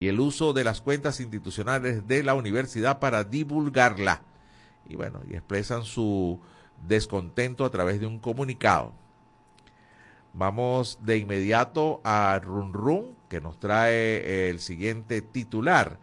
y el uso de las cuentas institucionales de la universidad para divulgarla. Y bueno, y expresan su descontento a través de un comunicado. Vamos de inmediato a Run Run, que nos trae el siguiente titular.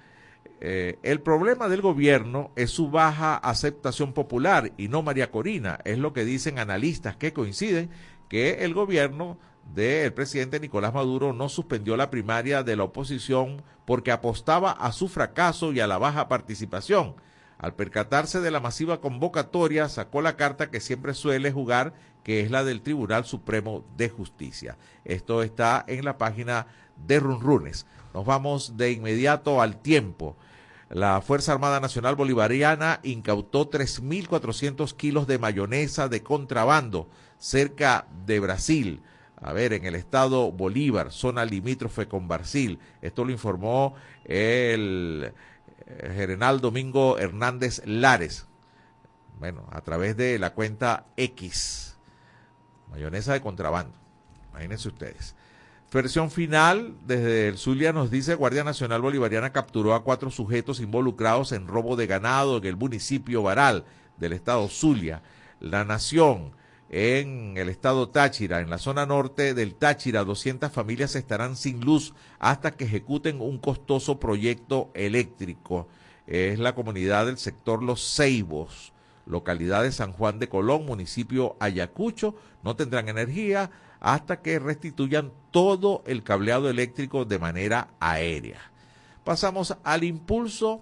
Eh, el problema del gobierno es su baja aceptación popular y no María Corina, es lo que dicen analistas que coinciden que el gobierno del presidente Nicolás Maduro no suspendió la primaria de la oposición porque apostaba a su fracaso y a la baja participación. Al percatarse de la masiva convocatoria, sacó la carta que siempre suele jugar, que es la del Tribunal Supremo de Justicia. Esto está en la página de Runrunes. Nos vamos de inmediato al tiempo. La Fuerza Armada Nacional Bolivariana incautó 3.400 kilos de mayonesa de contrabando cerca de Brasil. A ver, en el estado Bolívar, zona limítrofe con Brasil. Esto lo informó el general Domingo Hernández Lares. Bueno, a través de la cuenta X. Mayonesa de contrabando. Imagínense ustedes. Versión final, desde el Zulia nos dice, Guardia Nacional Bolivariana capturó a cuatro sujetos involucrados en robo de ganado en el municipio Baral del estado Zulia. La Nación, en el estado Táchira, en la zona norte del Táchira, 200 familias estarán sin luz hasta que ejecuten un costoso proyecto eléctrico. Es la comunidad del sector Los Ceibos, localidad de San Juan de Colón, municipio Ayacucho, no tendrán energía hasta que restituyan todo el cableado eléctrico de manera aérea. Pasamos al impulso.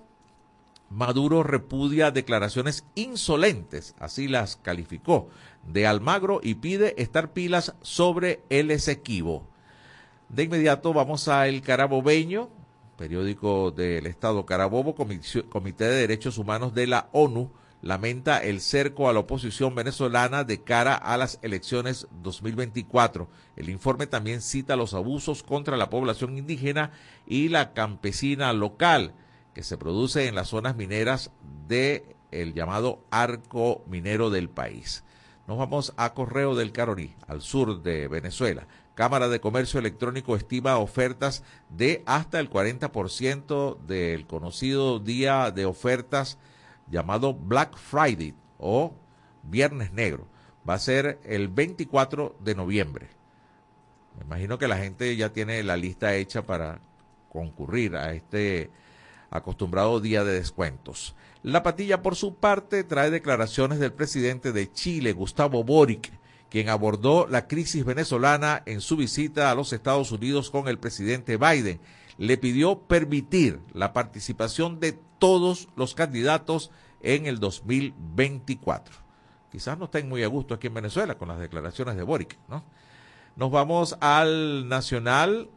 Maduro repudia declaraciones insolentes, así las calificó, de Almagro y pide estar pilas sobre el Esequibo. De inmediato vamos a El Carabobeño, periódico del Estado Carabobo, Comité de Derechos Humanos de la ONU, lamenta el cerco a la oposición venezolana de cara a las elecciones 2024. El informe también cita los abusos contra la población indígena y la campesina local que se produce en las zonas mineras del el llamado arco minero del país. Nos vamos a Correo del Caroní, al sur de Venezuela. Cámara de Comercio Electrónico estima ofertas de hasta el 40% del conocido día de ofertas llamado Black Friday o Viernes Negro. Va a ser el 24 de noviembre. Me imagino que la gente ya tiene la lista hecha para concurrir a este acostumbrado día de descuentos. La patilla, por su parte, trae declaraciones del presidente de Chile, Gustavo Boric, quien abordó la crisis venezolana en su visita a los Estados Unidos con el presidente Biden. Le pidió permitir la participación de todos los candidatos en el 2024. Quizás no estén muy a gusto aquí en Venezuela con las declaraciones de Boric, ¿no? Nos vamos al Nacional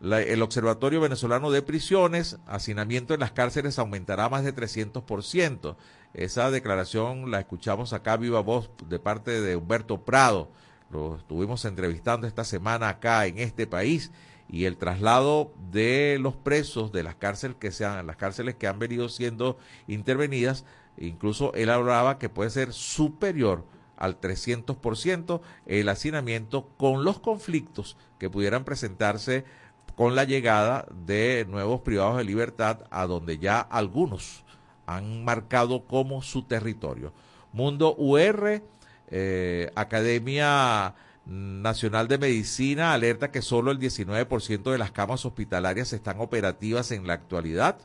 el Observatorio Venezolano de Prisiones, hacinamiento en las cárceles aumentará más de 300%. Esa declaración la escuchamos acá viva voz de parte de Humberto Prado. Lo estuvimos entrevistando esta semana acá en este país y el traslado de los presos de las cárceles que sean las cárceles que han venido siendo intervenidas, incluso él hablaba que puede ser superior al 300% el hacinamiento con los conflictos que pudieran presentarse con la llegada de nuevos privados de libertad a donde ya algunos han marcado como su territorio. Mundo UR, eh, Academia Nacional de Medicina alerta que solo el 19% de las camas hospitalarias están operativas en la actualidad.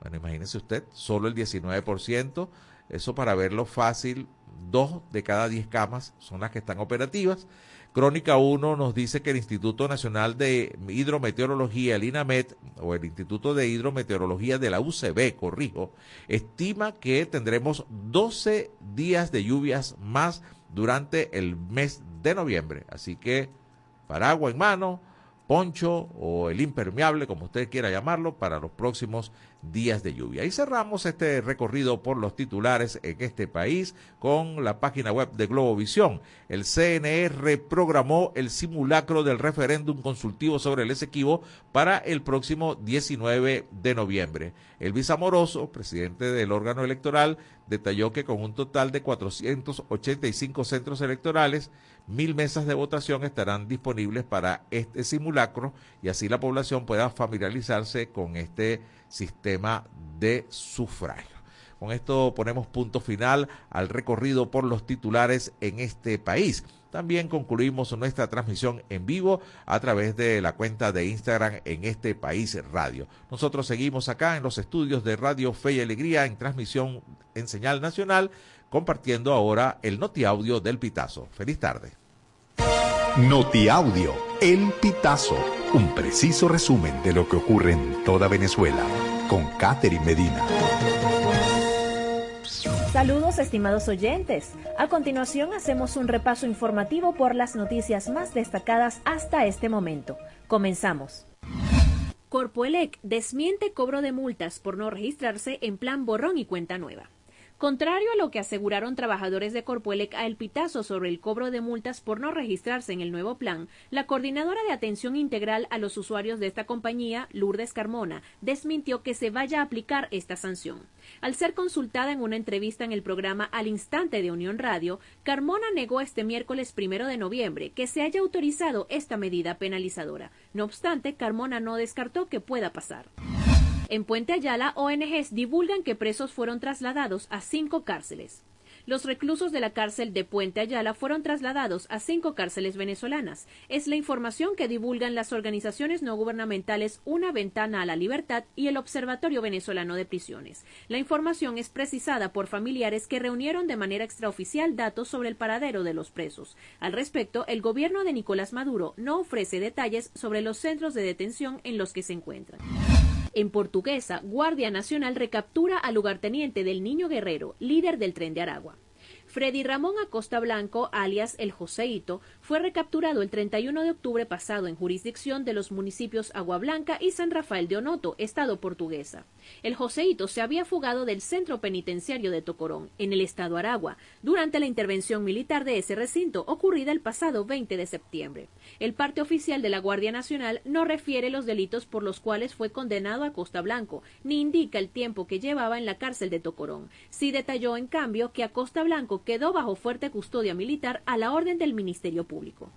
Bueno, imagínese usted, solo el 19%. Eso para verlo fácil, dos de cada diez camas son las que están operativas. Crónica 1 nos dice que el Instituto Nacional de Hidrometeorología, el INAMET, o el Instituto de Hidrometeorología de la UCB, corrijo, estima que tendremos 12 días de lluvias más durante el mes de noviembre. Así que paraguas en mano, poncho o el impermeable, como usted quiera llamarlo, para los próximos días de lluvia. Y cerramos este recorrido por los titulares en este país con la página web de Globovisión. El CNE reprogramó el simulacro del referéndum consultivo sobre el Esequibo para el próximo 19 de noviembre. Elvis Amoroso, presidente del órgano electoral, detalló que con un total de 485 centros electorales, mil mesas de votación estarán disponibles para este simulacro y así la población pueda familiarizarse con este sistema de sufragio. Con esto ponemos punto final al recorrido por los titulares en este país. También concluimos nuestra transmisión en vivo a través de la cuenta de Instagram en este país radio. Nosotros seguimos acá en los estudios de Radio Fe y Alegría en transmisión en señal nacional, compartiendo ahora el Noti Audio del Pitazo. Feliz tarde. Noti Audio, El Pitazo, un preciso resumen de lo que ocurre en toda Venezuela, con Catherine Medina. Saludos estimados oyentes. A continuación hacemos un repaso informativo por las noticias más destacadas hasta este momento. Comenzamos. Corpoelec desmiente cobro de multas por no registrarse en plan borrón y cuenta nueva. Contrario a lo que aseguraron trabajadores de Corpuelec a El Pitazo sobre el cobro de multas por no registrarse en el nuevo plan, la coordinadora de atención integral a los usuarios de esta compañía, Lourdes Carmona, desmintió que se vaya a aplicar esta sanción. Al ser consultada en una entrevista en el programa Al Instante de Unión Radio, Carmona negó este miércoles primero de noviembre que se haya autorizado esta medida penalizadora. No obstante, Carmona no descartó que pueda pasar. En Puente Ayala, ONGs divulgan que presos fueron trasladados a cinco cárceles. Los reclusos de la cárcel de Puente Ayala fueron trasladados a cinco cárceles venezolanas. Es la información que divulgan las organizaciones no gubernamentales Una Ventana a la Libertad y el Observatorio Venezolano de Prisiones. La información es precisada por familiares que reunieron de manera extraoficial datos sobre el paradero de los presos. Al respecto, el gobierno de Nicolás Maduro no ofrece detalles sobre los centros de detención en los que se encuentran. En portuguesa, Guardia Nacional recaptura al lugarteniente del Niño Guerrero, líder del tren de Aragua. Freddy Ramón Acosta Blanco, alias El Joseito, fue recapturado el 31 de octubre pasado en jurisdicción de los municipios Agua Blanca y San Rafael de Onoto, estado portuguesa. El Joseito se había fugado del centro penitenciario de Tocorón, en el estado Aragua, durante la intervención militar de ese recinto ocurrida el pasado 20 de septiembre. El parte oficial de la Guardia Nacional no refiere los delitos por los cuales fue condenado a Costa Blanco, ni indica el tiempo que llevaba en la cárcel de Tocorón. Sí detalló, en cambio, que Acosta Blanco quedó bajo fuerte custodia militar a la orden del Ministerio Público.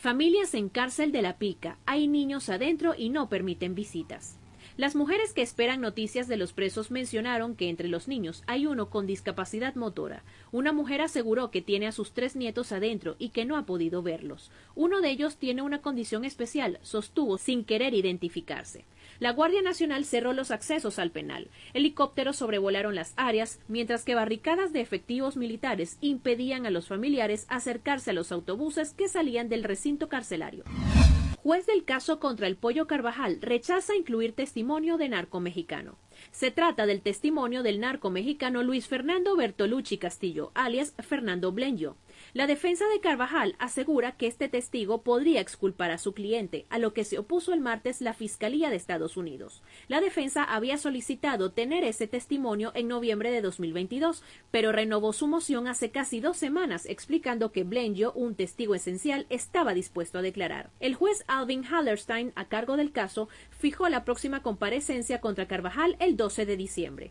Familias en cárcel de la pica. Hay niños adentro y no permiten visitas. Las mujeres que esperan noticias de los presos mencionaron que entre los niños hay uno con discapacidad motora. Una mujer aseguró que tiene a sus tres nietos adentro y que no ha podido verlos. Uno de ellos tiene una condición especial, sostuvo sin querer identificarse. La Guardia Nacional cerró los accesos al penal. Helicópteros sobrevolaron las áreas, mientras que barricadas de efectivos militares impedían a los familiares acercarse a los autobuses que salían del recinto carcelario. Juez del caso contra el Pollo Carvajal rechaza incluir testimonio de narco mexicano. Se trata del testimonio del narco mexicano Luis Fernando Bertolucci Castillo, alias Fernando Blenjo. La defensa de Carvajal asegura que este testigo podría exculpar a su cliente, a lo que se opuso el martes la Fiscalía de Estados Unidos. La defensa había solicitado tener ese testimonio en noviembre de 2022, pero renovó su moción hace casi dos semanas, explicando que Blenjo, un testigo esencial, estaba dispuesto a declarar. El juez Alvin Hallerstein, a cargo del caso, fijó la próxima comparecencia contra Carvajal el 12 de diciembre.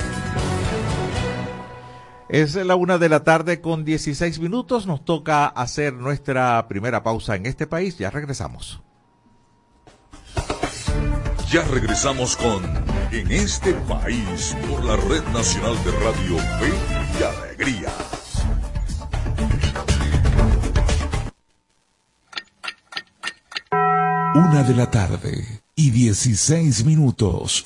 Es la una de la tarde con 16 minutos. Nos toca hacer nuestra primera pausa en este país. Ya regresamos. Ya regresamos con En este país por la Red Nacional de Radio Fe y Alegría. Una de la tarde y 16 minutos.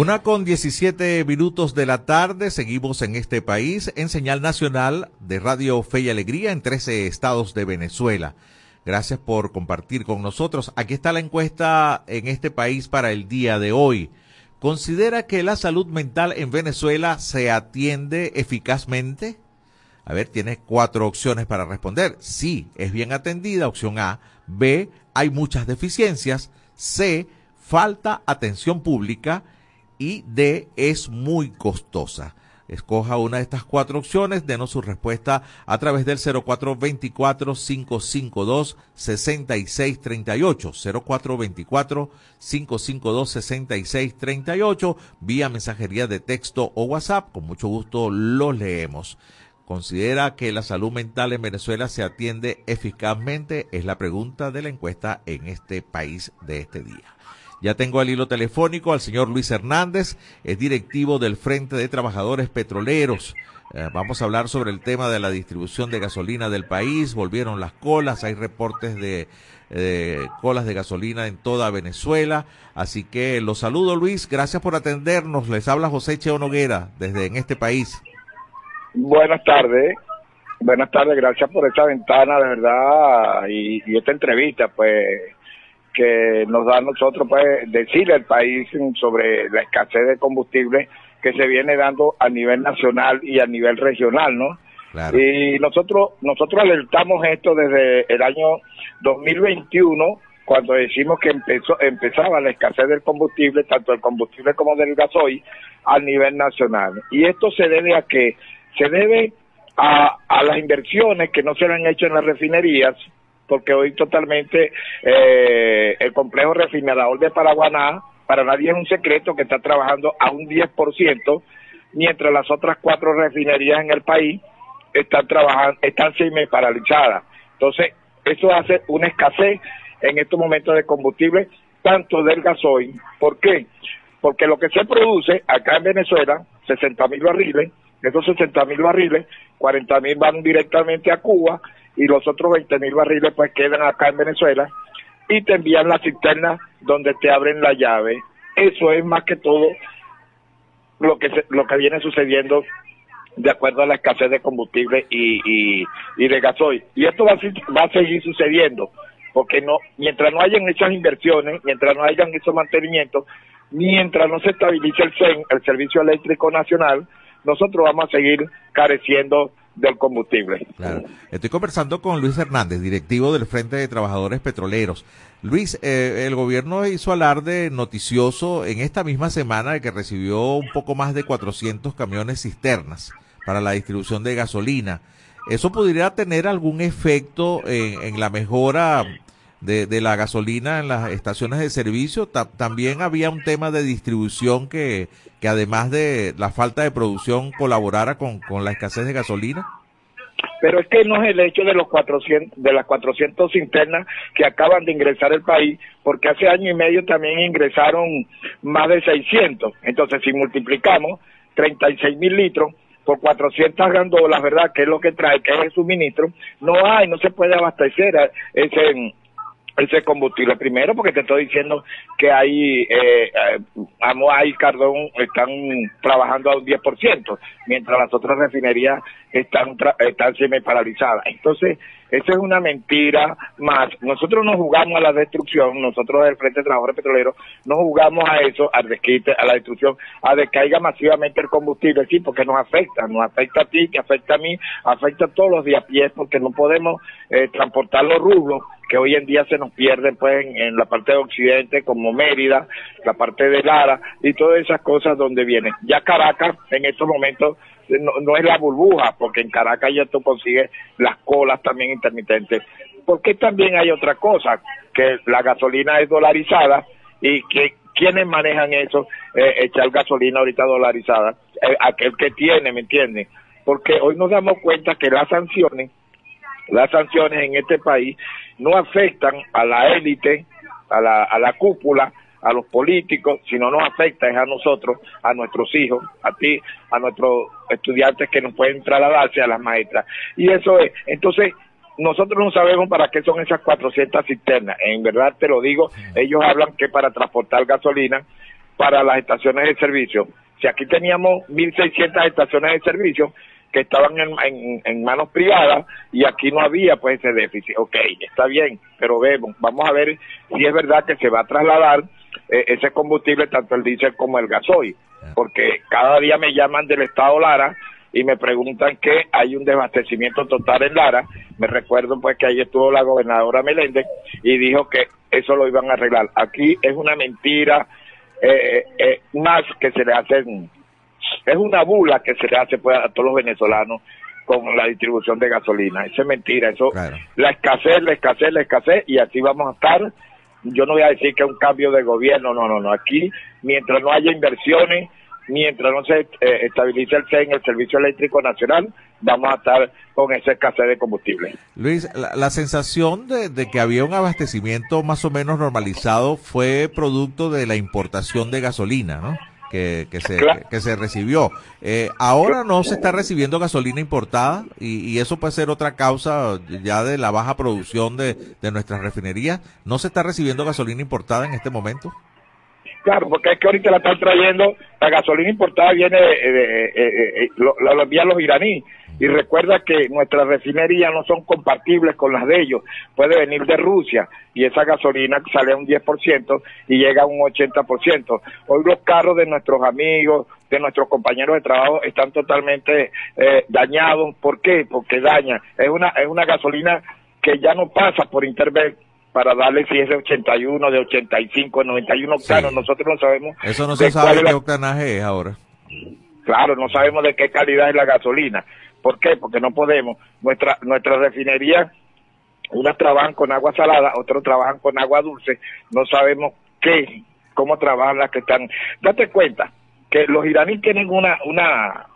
Una con 17 minutos de la tarde, seguimos en este país en señal nacional de Radio Fe y Alegría en 13 estados de Venezuela. Gracias por compartir con nosotros. Aquí está la encuesta en este país para el día de hoy. ¿Considera que la salud mental en Venezuela se atiende eficazmente? A ver, tienes cuatro opciones para responder. Sí, es bien atendida, opción A. B, hay muchas deficiencias. C, falta atención pública. Y D, es muy costosa. Escoja una de estas cuatro opciones, denos su respuesta a través del 0424-552-6638. 0424-552-6638, vía mensajería de texto o WhatsApp. Con mucho gusto los leemos. ¿Considera que la salud mental en Venezuela se atiende eficazmente? Es la pregunta de la encuesta en este país de este día. Ya tengo al hilo telefónico al señor Luis Hernández, es directivo del Frente de Trabajadores Petroleros. Eh, vamos a hablar sobre el tema de la distribución de gasolina del país. Volvieron las colas, hay reportes de colas de gasolina en toda Venezuela. Así que los saludo Luis, gracias por atendernos. Les habla José Cheo Noguera desde en este país. Buenas tardes. Buenas tardes, gracias por esta ventana, de verdad, y esta entrevista, pues, que nos da a nosotros, pues, decirle al país sobre la escasez de combustible que se viene dando a nivel nacional y a nivel regional, ¿no? Claro. Y nosotros, nosotros alertamos esto desde el año 2021, cuando decimos que empezó, empezaba la escasez del combustible, tanto del combustible como del gasoil, a nivel nacional. Y esto se debe a que se debe a, a las inversiones que no se le han hecho en las refinerías, porque hoy totalmente eh, el complejo refinerador de Paraguaná, para nadie es un secreto que está trabajando a un 10%, mientras las otras cuatro refinerías en el país están trabajando, están semi paralizadas. Entonces, eso hace una escasez en estos momentos de combustible, tanto del gasoil. ¿Por qué? Porque lo que se produce acá en Venezuela, 60 mil barriles, esos 60 mil barriles, 40 mil van directamente a Cuba y los otros 20 mil barriles pues quedan acá en Venezuela y te envían la cisterna donde te abren la llave. Eso es más que todo lo que se- lo que viene sucediendo de acuerdo a la escasez de combustible y, de gasoil. Y esto va a, va a seguir sucediendo, porque no mientras no hayan esas inversiones, mientras no hayan esos mantenimientos, mientras no se estabilice el CEN, el Servicio Eléctrico Nacional, nosotros vamos a seguir careciendo del combustible. Estoy conversando con Luis Hernández, directivo del Frente de Trabajadores Petroleros. Luis, eh, el gobierno hizo alarde noticioso en esta misma semana de que recibió un poco más de 400 camiones cisternas para la distribución de gasolina. ¿Eso podría tener algún efecto en, la mejora de, la gasolina en las estaciones de servicio? Ta- también había un tema de distribución que, que además de la falta de producción colaborara con, con la escasez de gasolina. Pero es que no es el hecho de los 400, de las 400 cisternas que acaban de ingresar al país, porque hace año y medio también ingresaron más de 600. Entonces, si multiplicamos 36 mil litros por 400 gandolas, ¿verdad? Que es lo que trae, que es el suministro, no hay, no se puede abastecer ese, ese combustible. Primero porque te estoy diciendo que hay, eh, eh, Amoa y Cardón están trabajando a un 10%, mientras las otras refinerías están, están semi paralizadas. Entonces, esa es una mentira más. Nosotros no jugamos a la destrucción, nosotros del Frente de Trabajadores Petroleros no jugamos a eso, al desquite, a la destrucción, a que caiga masivamente el combustible, sí, porque nos afecta, nos afecta a ti, que afecta a mí, afecta a todos los de a pie, porque no podemos eh, transportar los rublos que hoy en día se nos pierden pues en, en la parte de Occidente como Mérida, la parte de Lara y todas esas cosas donde vienen. Ya Caracas en estos momentos no, no es la burbuja, porque en Caracas ya tú consigues las colas también intermitentes. Porque también hay otra cosa, que la gasolina es dolarizada y que quienes manejan eso, eh, echar gasolina ahorita dolarizada, Eh, aquel que tiene, ¿me entienden? Porque hoy nos damos cuenta que las sanciones las sanciones en este país no afectan a la élite, a la, a la cúpula, a los políticos, sino nos afecta es a nosotros, a nuestros hijos, a ti, a nuestros estudiantes que nos pueden trasladarse a las maestras. Y eso es, entonces, nosotros no sabemos para qué son esas 400 cisternas. En verdad te lo digo, ellos hablan que para transportar gasolina para las estaciones de servicio. Si aquí teníamos 1.600 estaciones de servicio que estaban en, manos privadas y aquí no había pues ese déficit. Ok, está bien, pero vemos, vamos a ver si es verdad que se va a trasladar ese combustible, tanto el diésel como el gasoil, porque cada día me llaman del estado Lara y me preguntan que hay un desabastecimiento total en Lara. Me recuerdo pues que ahí estuvo la gobernadora Meléndez y dijo que eso lo iban a arreglar. Aquí es una mentira eh, eh, más que se le hacen, es una bula que se le hace pues, a todos los venezolanos con la distribución de gasolina. Eso es mentira, eso, Claro. la escasez, la escasez, la escasez, y así vamos a estar. Yo no voy a decir que es un cambio de gobierno, no, no, no. Aquí, mientras no haya inversiones, mientras no se eh, estabilice el CEN, el Servicio Eléctrico Nacional, vamos a estar con esa escasez de combustible. Luis, la, la sensación de, de que había un abastecimiento más o menos normalizado fue producto de la importación de gasolina, ¿no? Que, que, se, Claro. que se recibió. Eh, ahora no se está recibiendo gasolina importada y, y eso puede ser otra causa ya de la baja producción de, de nuestras refinerías. ¿No se está recibiendo gasolina importada en este momento? Claro, porque es que ahorita la están trayendo, la gasolina importada viene, de, de- eh, eh, eh, lo, lo envían los iraníes. Y recuerda que nuestras refinerías no son compatibles con las de ellos. Puede venir de Rusia y esa gasolina sale a un 10% y llega a un 80%. Hoy los carros de nuestros amigos, de nuestros compañeros de trabajo están totalmente eh, dañados. ¿Por qué? Porque daña. Es una, es una gasolina que ya no pasa por internet para darle si es de 81, de 85, 91 octanos. Sí. Nosotros no sabemos. Eso no se sabe qué la- octanaje es ahora. Claro, no sabemos de qué calidad es la gasolina. ¿Por qué? Porque no podemos. Nuestra, nuestra refinería, unas trabajan con agua salada, otros trabajan con agua dulce. No sabemos qué, cómo trabajan las que están. Date cuenta que los iraníes tienen una, una,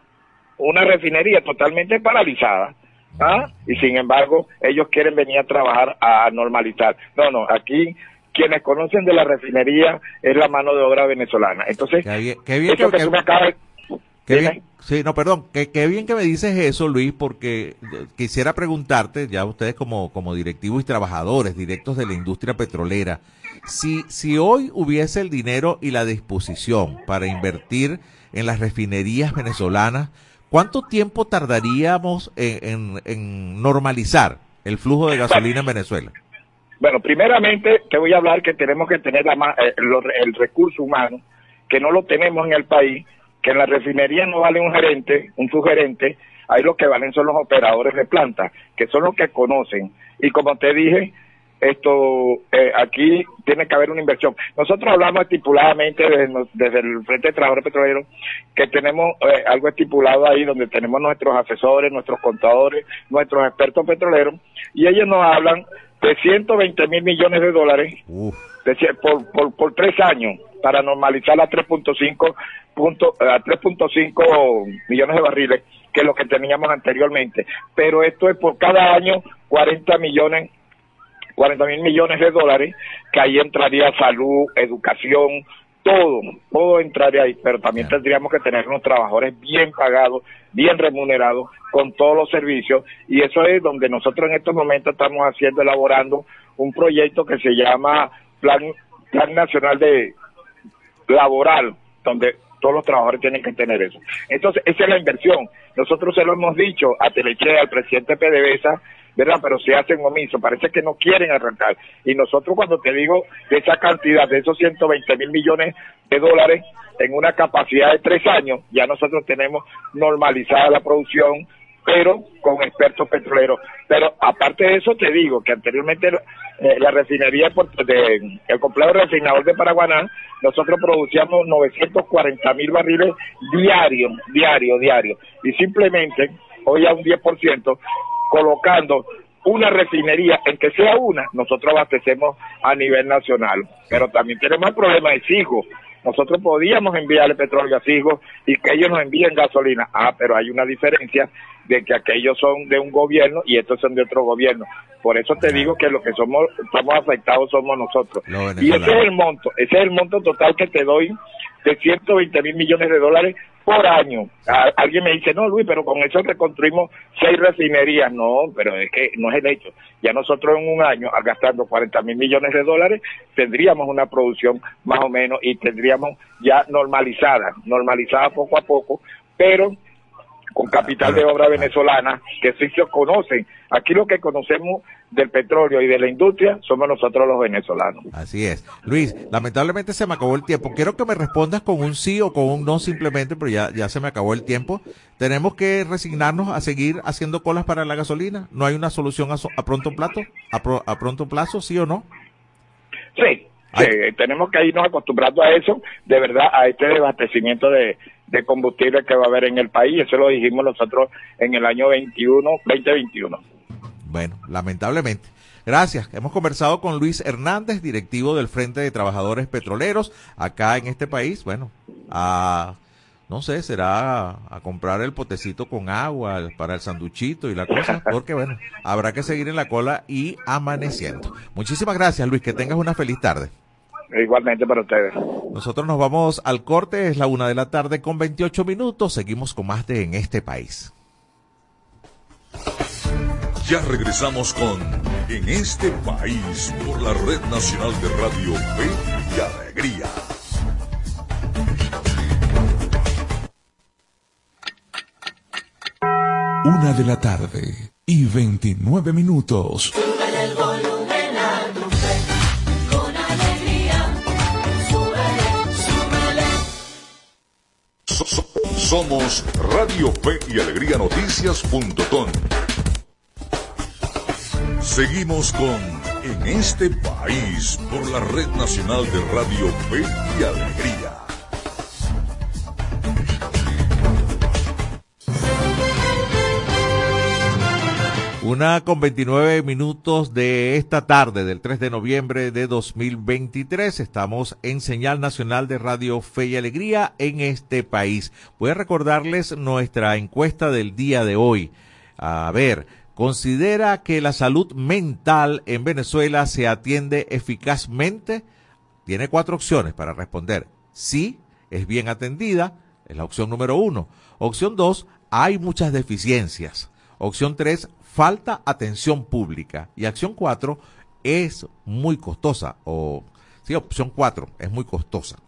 una refinería totalmente paralizada. ¿ah? Y sin embargo, ellos quieren venir a trabajar a normalizar. No, no, aquí quienes conocen de la refinería es la mano de obra venezolana. Entonces, Qué bien, qué bien eso que- que tú me acabas Qué bien, sí, no, perdón, qué, qué bien que me dices eso, Luis, porque eh, quisiera preguntarte, ya ustedes como, como directivos y trabajadores directos de la industria petrolera, si, si hoy hubiese el dinero y la disposición para invertir en las refinerías venezolanas, ¿cuánto tiempo tardaríamos en, en- en normalizar el flujo de gasolina en Venezuela? Bueno, primeramente te voy a hablar que tenemos que tener la ma- eh, el recurso humano, que no lo tenemos en el país, que en la refinería no vale un gerente, un subgerente, ahí lo que valen son los operadores de planta, que son los que conocen. Y como te dije, esto eh, aquí tiene que haber una inversión. Nosotros hablamos estipuladamente desde, el Frente de Trabajadores Petroleros que tenemos eh, algo estipulado ahí donde tenemos nuestros asesores, nuestros contadores, nuestros expertos petroleros y ellos nos hablan de 120 mil millones de dólares Uf, de cie- por, por, por tres años para normalizar a 3.5 punto- a 3.5 millones de barriles que lo que teníamos anteriormente. Pero esto es por cada año 40 millones 40 mil millones de dólares, que ahí entraría salud, educación, todo, todo entraría ahí, pero también tendríamos que tener unos trabajadores bien pagados, bien remunerados, con todos los servicios, y eso es donde nosotros en estos momentos estamos haciendo, elaborando un proyecto que se llama Plan, Plan Nacional de Laboral, donde todos los trabajadores tienen que tener eso. Entonces, esa es la inversión. Nosotros se lo hemos dicho a Teleche, al presidente PDVSA, ¿verdad? Pero se hacen omiso, parece que no quieren arrancar. Y nosotros cuando te digo de esa cantidad, de esos 120 mil millones de dólares en una capacidad de tres años, ya nosotros tenemos normalizada la producción, pero con expertos petroleros. Pero aparte de eso te digo que anteriormente eh, la refinería Puerto- de, el complejo refinador de Paraguaná, nosotros producíamos 940 mil barriles diarios, diario, diario. Y simplemente, hoy a un 10%, colocando una refinería, en que sea una, nosotros abastecemos a nivel nacional. Pero también tenemos el problema de Sigo. Nosotros podíamos enviarle petróleo a Sigo y que ellos nos envíen gasolina. Ah, pero hay una diferencia de que aquellos son de un gobierno y estos son de otro gobierno. Por eso te digo que lo que somos, estamos afectados somos nosotros. Los Y ese es el monto, ese es el monto total que te doy de 120 mil millones de dólares por año. A- alguien me dice, no, Luis, pero con eso reconstruimos seis refinerías. No, pero es que no es el hecho. Ya nosotros en un año, al gastando 40 mil millones de dólares, tendríamos una producción más o menos y tendríamos ya normalizada, normalizada poco a poco, pero con capital de obra venezolana, que sí se conocen. Aquí lo que conocemos del petróleo y de la industria somos nosotros los venezolanos. Así es. Luis, lamentablemente se me acabó el tiempo. Quiero que me respondas con un sí o con un no simplemente, pero ya, ya se me acabó el tiempo. ¿Tenemos que resignarnos a seguir haciendo colas para la gasolina? ¿No hay una solución a, so- a pronto plazo? ¿A, pro- ¿A pronto plazo, sí o no? Sí, sí, tenemos que irnos acostumbrando a eso, de verdad, a este desabastecimiento de, de combustible que va a haber en el país. Eso lo dijimos nosotros en el año 21, 2021. Bueno, lamentablemente. Gracias. Hemos conversado con Luis Hernández, directivo del Frente de Trabajadores Petroleros, acá en este país. Bueno, a, no sé, será a comprar el potecito con agua para el sanduchito y la cosa, porque bueno, habrá que seguir en la cola y amaneciendo. Muchísimas gracias, Luis. Que tengas una feliz tarde. Igualmente para ustedes. Nosotros nos vamos al corte, es la una de la tarde con 28 minutos. Seguimos con más de En este país. Ya regresamos con En este país por la Red Nacional de Radio Fe y Alegría. Una de la tarde y 29 minutos. Somos Radio Fe y Alegría Noticias.com. Seguimos con En este país por la Red Nacional de Radio Fe y Alegría. Una con 29 minutos de esta tarde del 3 de noviembre de 2023. Estamos en señal nacional de Radio Fe y Alegría en este país. Voy a recordarles nuestra encuesta del día de hoy. A ver, ¿considera que la salud mental en Venezuela se atiende eficazmente? Tiene cuatro opciones para responder. Sí, es bien atendida, es la opción número uno. Opción dos, hay muchas deficiencias. Opción tres, falta atención pública. Y acción cuatro, es muy costosa. O, sí, opción cuatro, es muy costosa.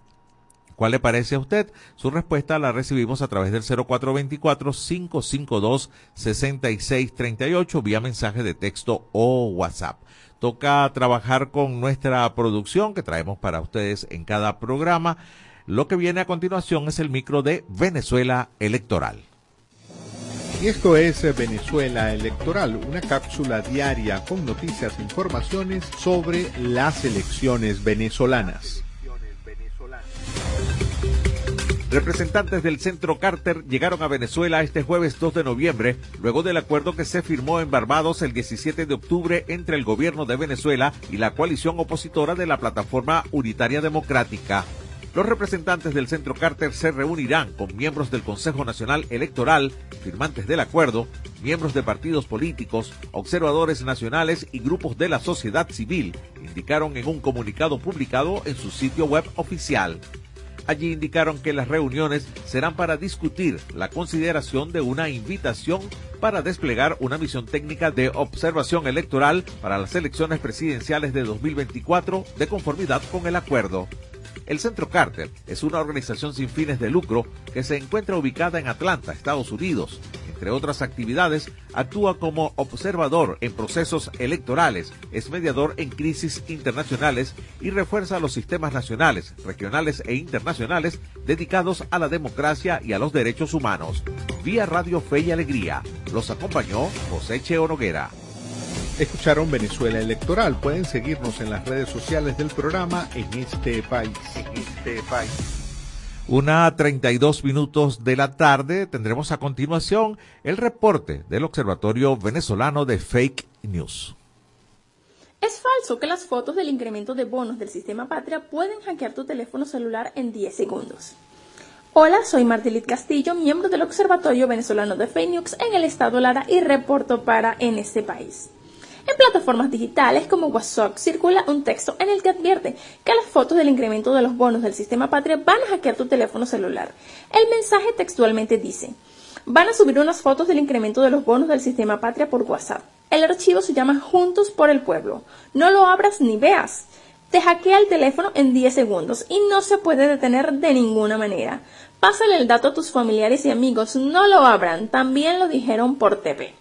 ¿Cuál le parece a usted? Su respuesta la recibimos a través del 0424-552-6638 vía mensaje de texto o WhatsApp. Toca trabajar con nuestra producción que traemos para ustedes en cada programa. Lo que viene a continuación es el micro de Venezuela Electoral. Y esto es eh, Venezuela Electoral, una cápsula diaria con noticias e informaciones sobre las elecciones venezolanas. Representantes del Centro Carter llegaron a Venezuela este jueves 2 de noviembre, luego del acuerdo que se firmó en Barbados el 17 de octubre entre el gobierno de Venezuela y la coalición opositora de la Plataforma Unitaria Democrática. Los representantes del Centro Carter se reunirán con miembros del Consejo Nacional Electoral, firmantes del acuerdo, miembros de partidos políticos, observadores nacionales y grupos de la sociedad civil, indicaron en un comunicado publicado en su sitio web oficial. Allí indicaron que las reuniones serán para discutir la consideración de una invitación para desplegar una misión técnica de observación electoral para las elecciones presidenciales de 2024 de conformidad con el acuerdo. El Centro Carter es una organización sin fines de lucro que se encuentra ubicada en Atlanta, Estados Unidos. Entre otras actividades, actúa como observador en procesos electorales, es mediador en crisis internacionales y refuerza los sistemas nacionales, regionales e internacionales dedicados a la democracia y a los derechos humanos. Vía Radio Fe y Alegría, los acompañó José Cheo Noguera. Escucharon Venezuela Electoral. Pueden seguirnos en las redes sociales del programa en este país. En este país. Una 32 minutos de la tarde tendremos a continuación el reporte del Observatorio Venezolano de Fake News. Es falso que las fotos del incremento de bonos del sistema Patria pueden hackear tu teléfono celular en 10 segundos. Hola, soy Martilit Castillo, miembro del Observatorio Venezolano de Fake News en el estado Lara y reporto para En este país. En plataformas digitales como WhatsApp circula un texto en el que advierte que las fotos del incremento de los bonos del sistema Patria van a hackear tu teléfono celular. El mensaje textualmente dice, van a subir unas fotos del incremento de los bonos del sistema Patria por WhatsApp. El archivo se llama Juntos por el Pueblo. No lo abras ni veas. Te hackea el teléfono en 10 segundos y no se puede detener de ninguna manera. Pásale el dato a tus familiares y amigos, no lo abran, también lo dijeron por TV.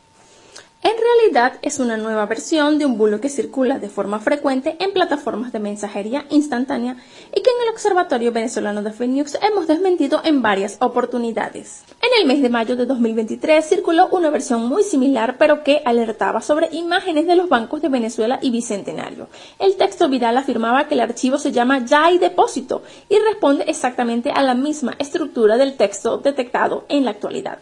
En realidad es una nueva versión de un bulo que circula de forma frecuente en plataformas de mensajería instantánea y que en el Observatorio Venezolano de Fake News hemos desmentido en varias oportunidades. En el mes de mayo de 2023 circuló una versión muy similar pero que alertaba sobre imágenes de los bancos de Venezuela y Bicentenario. El texto viral afirmaba que el archivo se llama Ya hay depósito y responde exactamente a la misma estructura del texto detectado en la actualidad.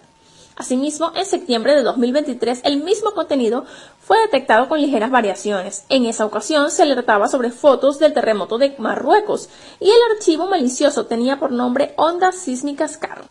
Asimismo, en septiembre de 2023, el mismo contenido fue detectado con ligeras variaciones. En esa ocasión se alertaba sobre fotos del terremoto de Marruecos y el archivo malicioso tenía por nombre Ondas Sísmicas CAR.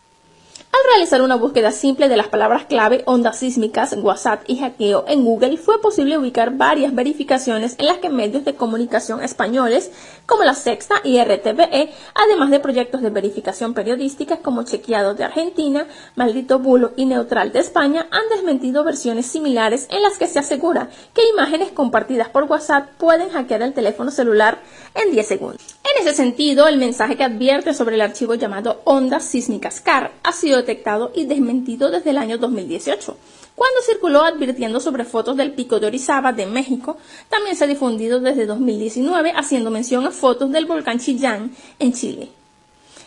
Al realizar una búsqueda simple de las palabras clave ondas sísmicas, WhatsApp y hackeo en Google, fue posible ubicar varias verificaciones en las que medios de comunicación españoles como La Sexta y RTVE, además de proyectos de verificación periodística como Chequeado de Argentina, Maldito Bulo y Neutral de España, han desmentido versiones similares en las que se asegura que imágenes compartidas por WhatsApp pueden hackear el teléfono celular en 10 segundos. En ese sentido, el mensaje que advierte sobre el archivo llamado Ondas Sísmicas CAR ha sido detectado y desmentido desde el año 2018. Cuando circuló advirtiendo sobre fotos del pico de Orizaba de México, también se ha difundido desde 2019 haciendo mención a fotos del volcán Chillán en Chile.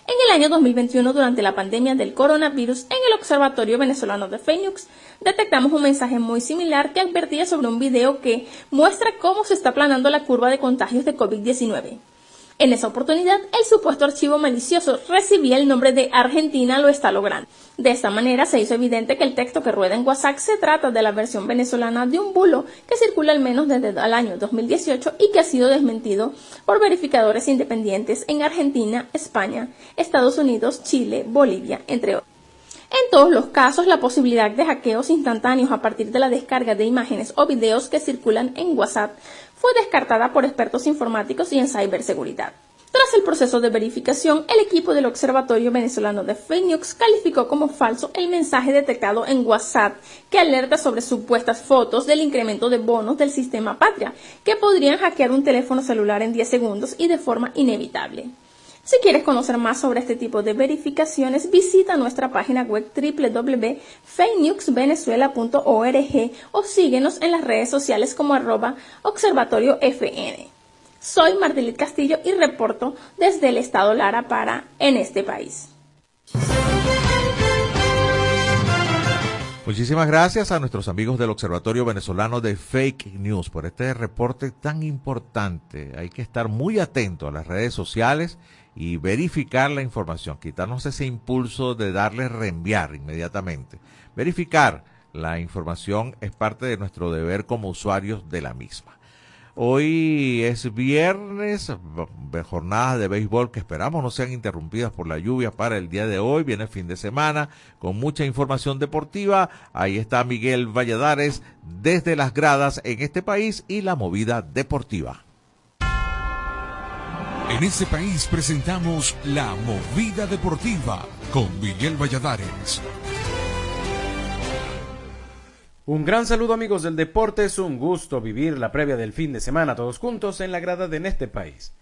En el año 2021, durante la pandemia del coronavirus, en el Observatorio Venezolano de Phoenix, detectamos un mensaje muy similar que advertía sobre un video que muestra cómo se está aplanando la curva de contagios de COVID-19. En esa oportunidad, el supuesto archivo malicioso recibía el nombre de Argentina lo está logrando. De esta manera se hizo evidente que el texto que rueda en WhatsApp se trata de la versión venezolana de un bulo que circula al menos desde el año 2018 y que ha sido desmentido por verificadores independientes en Argentina, España, Estados Unidos, Chile, Bolivia, entre otros. En todos los casos, la posibilidad de hackeos instantáneos a partir de la descarga de imágenes o videos que circulan en WhatsApp fue descartada por expertos informáticos y en ciberseguridad. Tras el proceso de verificación, el equipo del Observatorio Venezolano de News calificó como falso el mensaje detectado en WhatsApp que alerta sobre supuestas fotos del incremento de bonos del sistema Patria, que podrían hackear un teléfono celular en 10 segundos y de forma inevitable. Si quieres conocer más sobre este tipo de verificaciones, visita nuestra página web www.fakenewsvenezuela.org o síguenos en las redes sociales como arroba observatorio FN. Soy Mardelit Castillo y reporto desde el estado Lara para En este país. Muchísimas gracias a nuestros amigos del Observatorio Venezolano de Fake News por este reporte tan importante. Hay que estar muy atento a las redes sociales y verificar la información, quitarnos ese impulso de darle reenviar inmediatamente. Verificar la información es parte de nuestro deber como usuarios de la misma. Hoy es viernes, jornadas de béisbol que esperamos no sean interrumpidas por la lluvia para el día de hoy. Viene fin de semana con mucha información deportiva. Ahí está Miguel Valladares desde las gradas en este país y la movida deportiva. En este país presentamos La Movida Deportiva con Miguel Valladares. Un gran saludo amigos del deporte, es un gusto vivir la previa del fin de semana todos juntos en la grada de En este país.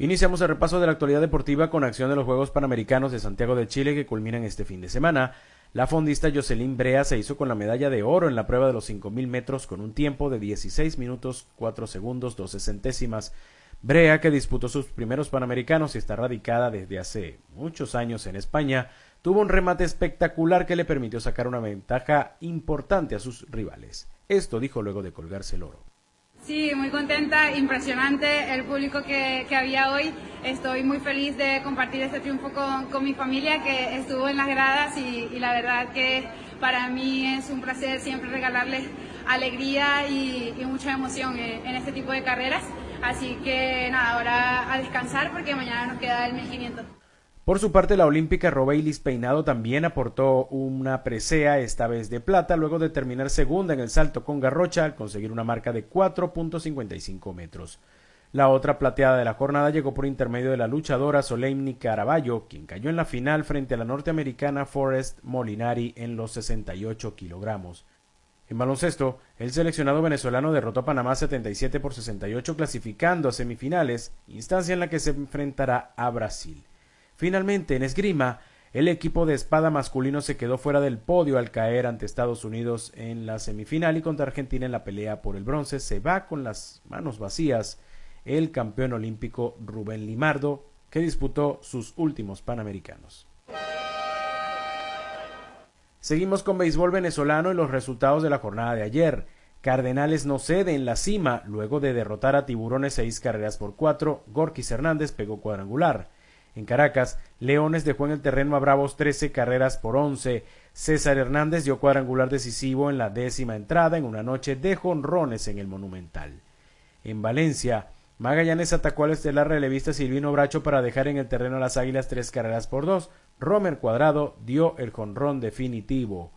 Iniciamos el repaso de la actualidad deportiva con acción de los Juegos Panamericanos de Santiago de Chile que culminan este fin de semana. La fondista Jocelyn Brea se hizo con la medalla de oro en la prueba de los 5.000 metros con un tiempo de 16 minutos 4 segundos 12 centésimas. Brea, que disputó sus primeros Panamericanos y está radicada desde hace muchos años en España, tuvo un remate espectacular que le permitió sacar una ventaja importante a sus rivales. Esto dijo luego de colgarse el oro. Sí, muy contenta, impresionante el público que, había hoy. Estoy muy feliz de compartir este triunfo con, mi familia que estuvo en las gradas y, la verdad que para mí es un placer siempre regalarles alegría y, mucha emoción en, en, este tipo de carreras. Así que nada, ahora a descansar porque mañana nos queda el 1500. Por su parte, la olímpica Robeilis Peinado también aportó una presea, esta vez de plata, luego de terminar segunda en el salto con Garrocha al conseguir una marca de 4.55 metros. La otra plateada de la jornada llegó por intermedio de la luchadora Soleimni Caraballo, quien cayó en la final frente a la norteamericana Forrest Molinari en los 68 kilogramos. En baloncesto, el seleccionado venezolano derrotó a Panamá 77 por 68 clasificando a semifinales, instancia en la que se enfrentará a Brasil. Finalmente, en esgrima, el equipo de espada masculino se quedó fuera del podio al caer ante Estados Unidos en la semifinal y contra Argentina en la pelea por el bronce. Se va con las manos vacías el campeón olímpico Rubén Limardo, que disputó sus últimos Panamericanos. Seguimos con béisbol venezolano y los resultados de la jornada de ayer. Cardenales no cede en la cima luego de derrotar a Tiburones seis carreras por cuatro. Gorkis Hernández pegó cuadrangular. En Caracas, Leones dejó en el terreno a Bravos 13 carreras por 11. César Hernández dio cuadrangular decisivo en la décima entrada en una noche de jonrones en el Monumental. En Valencia, Magallanes atacó al estelar relevista Silvino Bracho para dejar en el terreno a las Águilas tres carreras por dos. Romer Cuadrado dio el jonrón definitivo.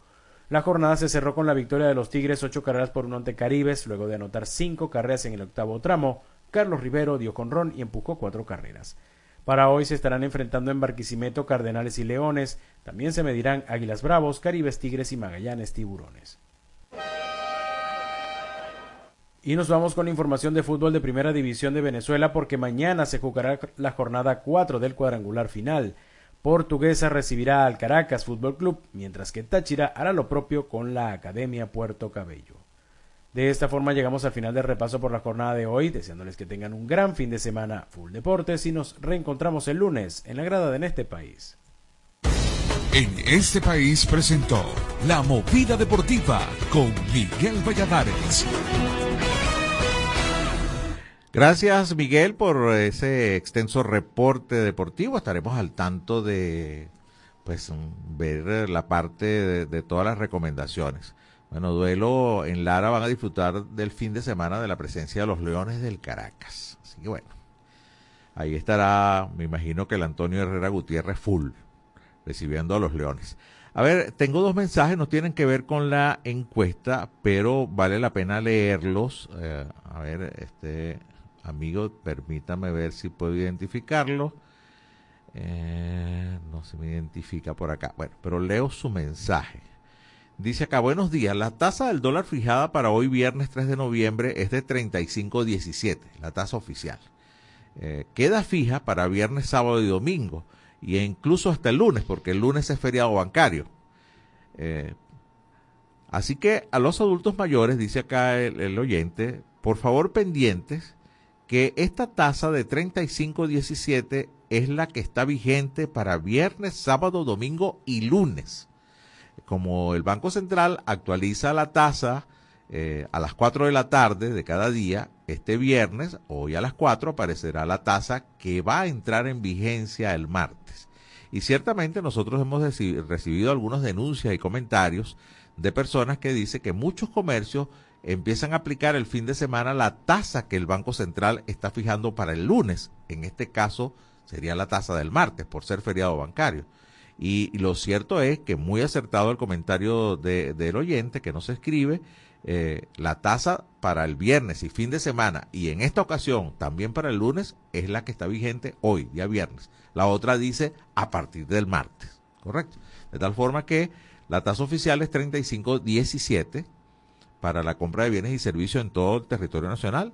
La jornada se cerró con la victoria de los Tigres ocho carreras por uno ante Caribes, luego de anotar cinco carreras en el octavo tramo. Carlos Rivero dio jonrón y empujó cuatro carreras. Para hoy se estarán enfrentando en Barquisimeto Cardenales y Leones. También se medirán Águilas Bravos, Caribes Tigres y Magallanes Tiburones. Y nos vamos con información de fútbol de Primera División de Venezuela porque mañana se jugará la jornada 4 del cuadrangular final. Portuguesa recibirá al Caracas Fútbol Club, mientras que Táchira hará lo propio con la Academia Puerto Cabello. De esta forma llegamos al final del repaso por la jornada de hoy, deseándoles que tengan un gran fin de semana full deportes y nos reencontramos el lunes en la grada de En este país. En este país presentó La Movida Deportiva con Miguel Valladares. Gracias Miguel por ese extenso reporte deportivo. Estaremos al tanto de pues ver la parte de, de todas las recomendaciones. Bueno, duelo en Lara van a disfrutar del fin de semana de la presencia de los Leones del Caracas. Así que bueno, ahí estará, me imagino que el Antonio Herrera Gutiérrez full, recibiendo a los Leones. A ver, tengo dos mensajes, no tienen que ver con la encuesta, pero vale la pena leerlos. Eh, a ver, este amigo, permítame ver si puedo identificarlo. Eh, no se me identifica por acá. Bueno, pero leo su mensaje. Dice acá, buenos días. La tasa del dólar fijada para hoy viernes 3 de noviembre es de 35.17, la tasa oficial. Eh, queda fija para viernes, sábado y domingo, y incluso hasta el lunes, porque el lunes es feriado bancario. Eh, así que a los adultos mayores, dice acá el, el oyente, por favor pendientes, que esta tasa de 35.17 es la que está vigente para viernes, sábado, domingo y lunes como el Banco Central actualiza la tasa eh, a las 4 de la tarde de cada día, este viernes, hoy a las 4, aparecerá la tasa que va a entrar en vigencia el martes. Y ciertamente nosotros hemos recibido algunas denuncias y comentarios de personas que dicen que muchos comercios empiezan a aplicar el fin de semana la tasa que el Banco Central está fijando para el lunes. En este caso sería la tasa del martes por ser feriado bancario. Y, lo cierto es que muy acertado el comentario de, del oyente que nos escribe, eh, la tasa para el viernes y fin de semana y en esta ocasión también para el lunes es la que está vigente hoy, día viernes. La otra dice a partir del martes, ¿correcto? De tal forma que la tasa oficial es 35.17 para la compra de bienes y servicios en todo el territorio nacional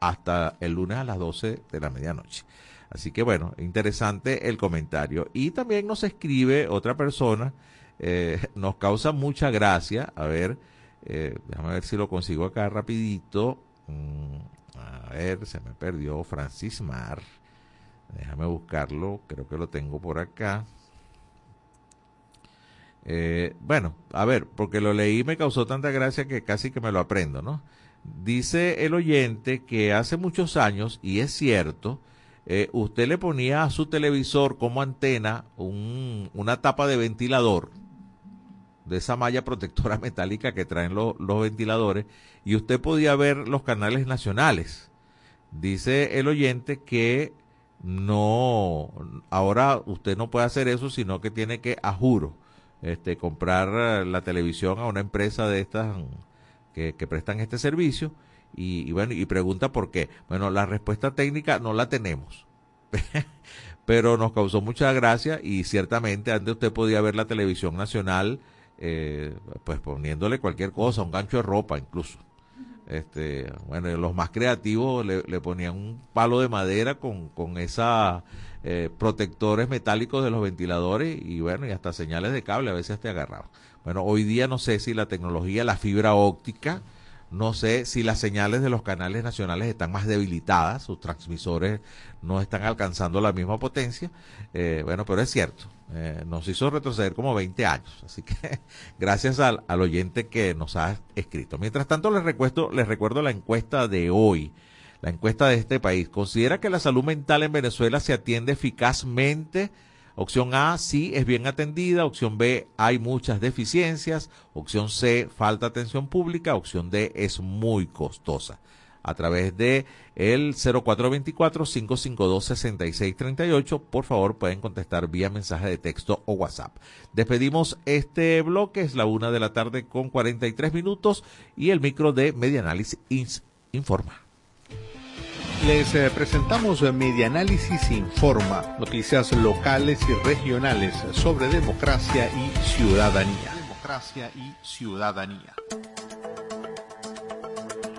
hasta el lunes a las 12 de la medianoche. Así que bueno, interesante el comentario. Y también nos escribe otra persona, eh, nos causa mucha gracia, a ver, eh, déjame ver si lo consigo acá rapidito. Mm, a ver, se me perdió Francis Mar. Déjame buscarlo, creo que lo tengo por acá. Eh, bueno, a ver, porque lo leí me causó tanta gracia que casi que me lo aprendo, ¿no? Dice el oyente que hace muchos años, y es cierto, eh, usted le ponía a su televisor como antena un- una tapa de ventilador, de esa malla protectora metálica que traen lo- los ventiladores, y usted podía ver los canales nacionales. Dice el oyente que no, ahora usted no puede hacer eso, sino que tiene que, a juro, este, comprar la televisión a una empresa de estas que, que prestan este servicio y, y bueno, y pregunta por qué. Bueno, la respuesta técnica no la tenemos, pero nos causó mucha gracia y ciertamente antes usted podía ver la televisión nacional, eh, pues poniéndole cualquier cosa, un gancho de ropa incluso. Este, bueno, los más creativos le, ponían un palo de madera con, con esa eh, protectores metálicos de los ventiladores y bueno, y hasta señales de cable a veces te agarraban. Bueno, hoy día no sé si la tecnología, la fibra óptica, no sé si las señales de los canales nacionales están más debilitadas, sus transmisores no están alcanzando la misma potencia. Eh, bueno, pero es cierto, eh, nos hizo retroceder como 20 años. Así que gracias al, al oyente que nos ha escrito. Mientras tanto, les recuerdo, les recuerdo la encuesta de hoy. La encuesta de este país. ¿Considera que la salud mental en Venezuela se atiende eficazmente? Opción A, sí, es bien atendida. Opción B, hay muchas deficiencias. Opción C, falta atención pública. Opción D, es muy costosa. A través de el 0424-552-6638, por favor pueden contestar vía mensaje de texto o WhatsApp. Despedimos este bloque, es la una de la tarde con 43 minutos y el micro de Medianálisis informa. Les eh, presentamos eh, Medianálisis Informa, noticias locales y regionales sobre democracia y ciudadanía. Democracia y ciudadanía.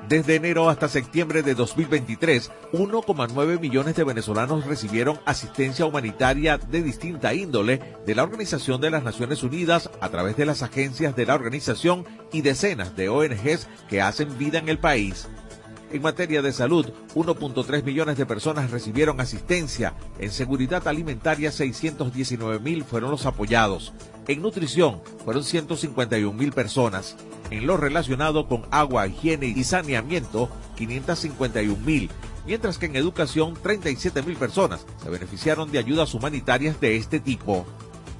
Desde enero hasta septiembre de 2023, 1,9 millones de venezolanos recibieron asistencia humanitaria de distinta índole de la Organización de las Naciones Unidas a través de las agencias de la organización y decenas de ONGs que hacen vida en el país. En materia de salud, 1.3 millones de personas recibieron asistencia. En seguridad alimentaria, 619 mil fueron los apoyados. En nutrición, fueron 151 mil personas. En lo relacionado con agua, higiene y saneamiento, 551 mil. Mientras que en educación, 37 mil personas se beneficiaron de ayudas humanitarias de este tipo.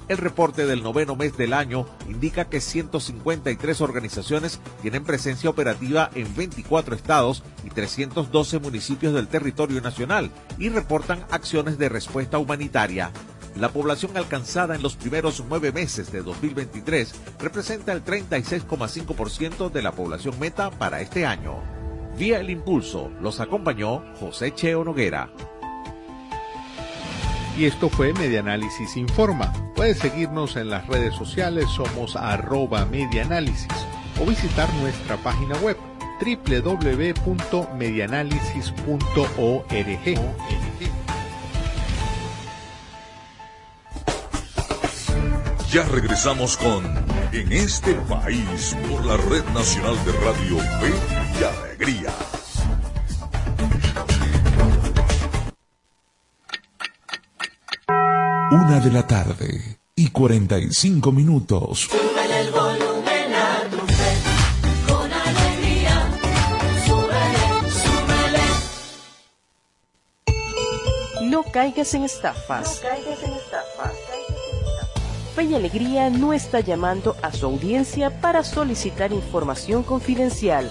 El reporte del noveno mes del año indica que 153 organizaciones tienen presencia operativa en 24 estados y 312 municipios del territorio nacional y reportan acciones de respuesta humanitaria. La población alcanzada en los primeros nueve meses de 2023 representa el 36,5% de la población meta para este año. Vía el impulso los acompañó José Cheo Noguera. Y esto fue Medianálisis Informa. Puedes seguirnos en las redes sociales, somos arroba medianálisis o visitar nuestra página web www.medianálisis.org. Ya regresamos con En este país por la Red Nacional de Radio Fe y Alegría. Una de la tarde y 45 minutos. Súbele el volumen a tu fe, con alegría. Súbele, súbele. No caigas en estafas. Fe y Alegría no está llamando a su audiencia para solicitar información confidencial.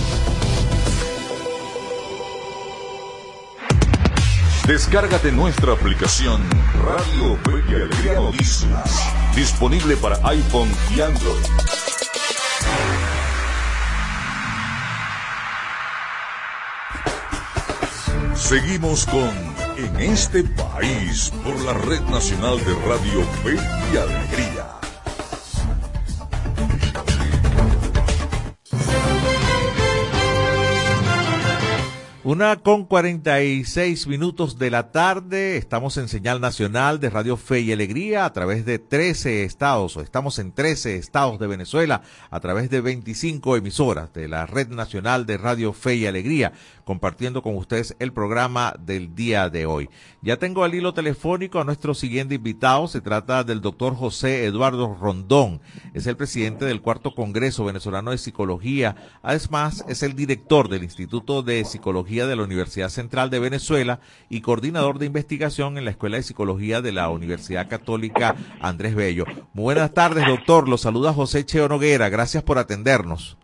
Descárgate nuestra aplicación Radio y Alegría Noticias, disponible para iPhone y Android. Seguimos con En este país por la Red Nacional de Radio Fe y Alegría. Una con 46 minutos de la tarde, estamos en señal nacional de Radio Fe y Alegría a través de 13 estados, o estamos en 13 estados de Venezuela a través de 25 emisoras de la Red Nacional de Radio Fe y Alegría, compartiendo con ustedes el programa del día de hoy. Ya tengo al hilo telefónico a nuestro siguiente invitado, se trata del doctor José Eduardo Rondón, es el presidente del Cuarto Congreso Venezolano de Psicología, además es el director del Instituto de Psicología de la Universidad Central de Venezuela y coordinador de investigación en la Escuela de Psicología de la Universidad Católica Andrés Bello. Muy buenas tardes, doctor. Los saluda José Cheo Noguera. Gracias por atendernos.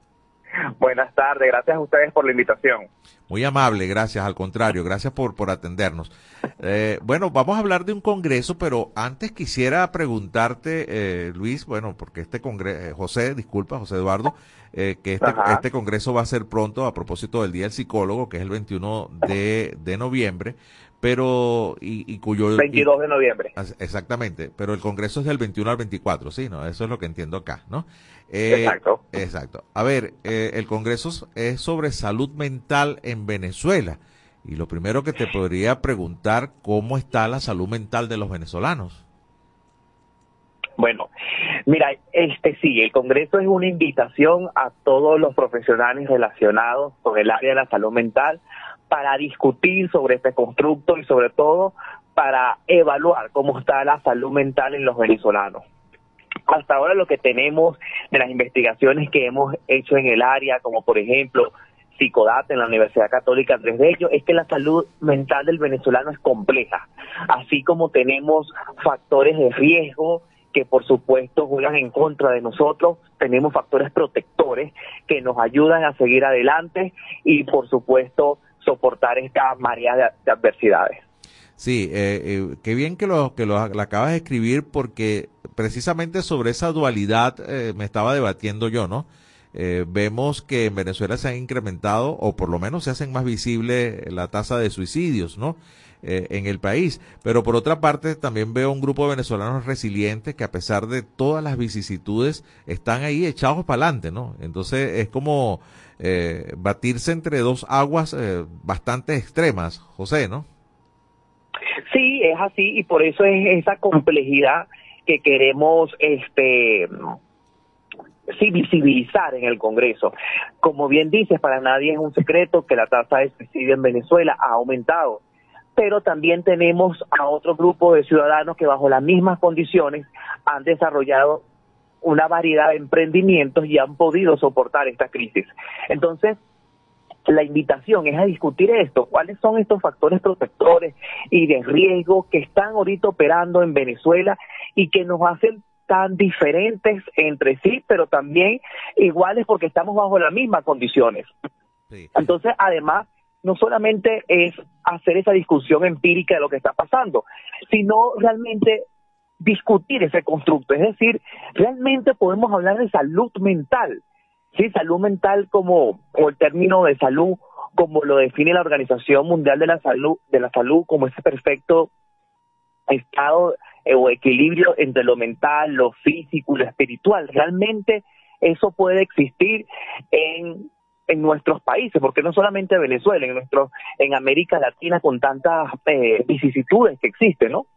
Buenas tardes, gracias a ustedes por la invitación. Muy amable, gracias. Al contrario, gracias por, por atendernos. Eh, bueno, vamos a hablar de un congreso, pero antes quisiera preguntarte, eh, Luis, bueno, porque este congreso, José, disculpa, José Eduardo, eh, que este, este congreso va a ser pronto a propósito del Día del Psicólogo, que es el 21 de, de noviembre, pero, y, y cuyo... 22 de noviembre. Exactamente, pero el Congreso es del 21 al 24, sí, ¿no? Eso es lo que entiendo acá, ¿no? Eh, Exacto. Exacto. A ver, eh, el Congreso es sobre salud mental en Venezuela. Y lo primero que te podría preguntar, ¿cómo está la salud mental de los venezolanos? Bueno, mira, este sí, el Congreso es una invitación a todos los profesionales relacionados con el área de la salud mental para discutir sobre este constructo y sobre todo para evaluar cómo está la salud mental en los venezolanos. Hasta ahora lo que tenemos de las investigaciones que hemos hecho en el área, como por ejemplo Psicodata en la Universidad Católica Andrés Bello, es que la salud mental del venezolano es compleja, así como tenemos factores de riesgo que por supuesto juegan en contra de nosotros, tenemos factores protectores que nos ayudan a seguir adelante y por supuesto soportar esta marea de, de adversidades. Sí, eh, eh, qué bien que lo que lo, acabas de escribir porque precisamente sobre esa dualidad eh, me estaba debatiendo yo, ¿no? Eh, vemos que en Venezuela se ha incrementado o por lo menos se hacen más visible la tasa de suicidios, ¿no? Eh, en el país. Pero por otra parte también veo un grupo de venezolanos resilientes que a pesar de todas las vicisitudes están ahí echados para adelante, ¿no? Entonces es como eh, batirse entre dos aguas eh, bastante extremas, José, ¿no? Sí, es así y por eso es esa complejidad que queremos este sí, visibilizar en el Congreso. Como bien dices, para nadie es un secreto que la tasa de suicidio en Venezuela ha aumentado, pero también tenemos a otro grupo de ciudadanos que bajo las mismas condiciones han desarrollado una variedad de emprendimientos y han podido soportar esta crisis. Entonces, la invitación es a discutir esto, cuáles son estos factores protectores y de riesgo que están ahorita operando en Venezuela y que nos hacen tan diferentes entre sí, pero también iguales porque estamos bajo las mismas condiciones. Entonces, además, no solamente es hacer esa discusión empírica de lo que está pasando, sino realmente discutir ese constructo, es decir, realmente podemos hablar de salud mental, sí, salud mental como o el término de salud como lo define la Organización Mundial de la Salud, de la Salud como ese perfecto estado eh, o equilibrio entre lo mental, lo físico y lo espiritual. Realmente eso puede existir en en nuestros países, porque no solamente Venezuela, en nuestro, en América Latina con tantas eh, vicisitudes que existen, ¿no?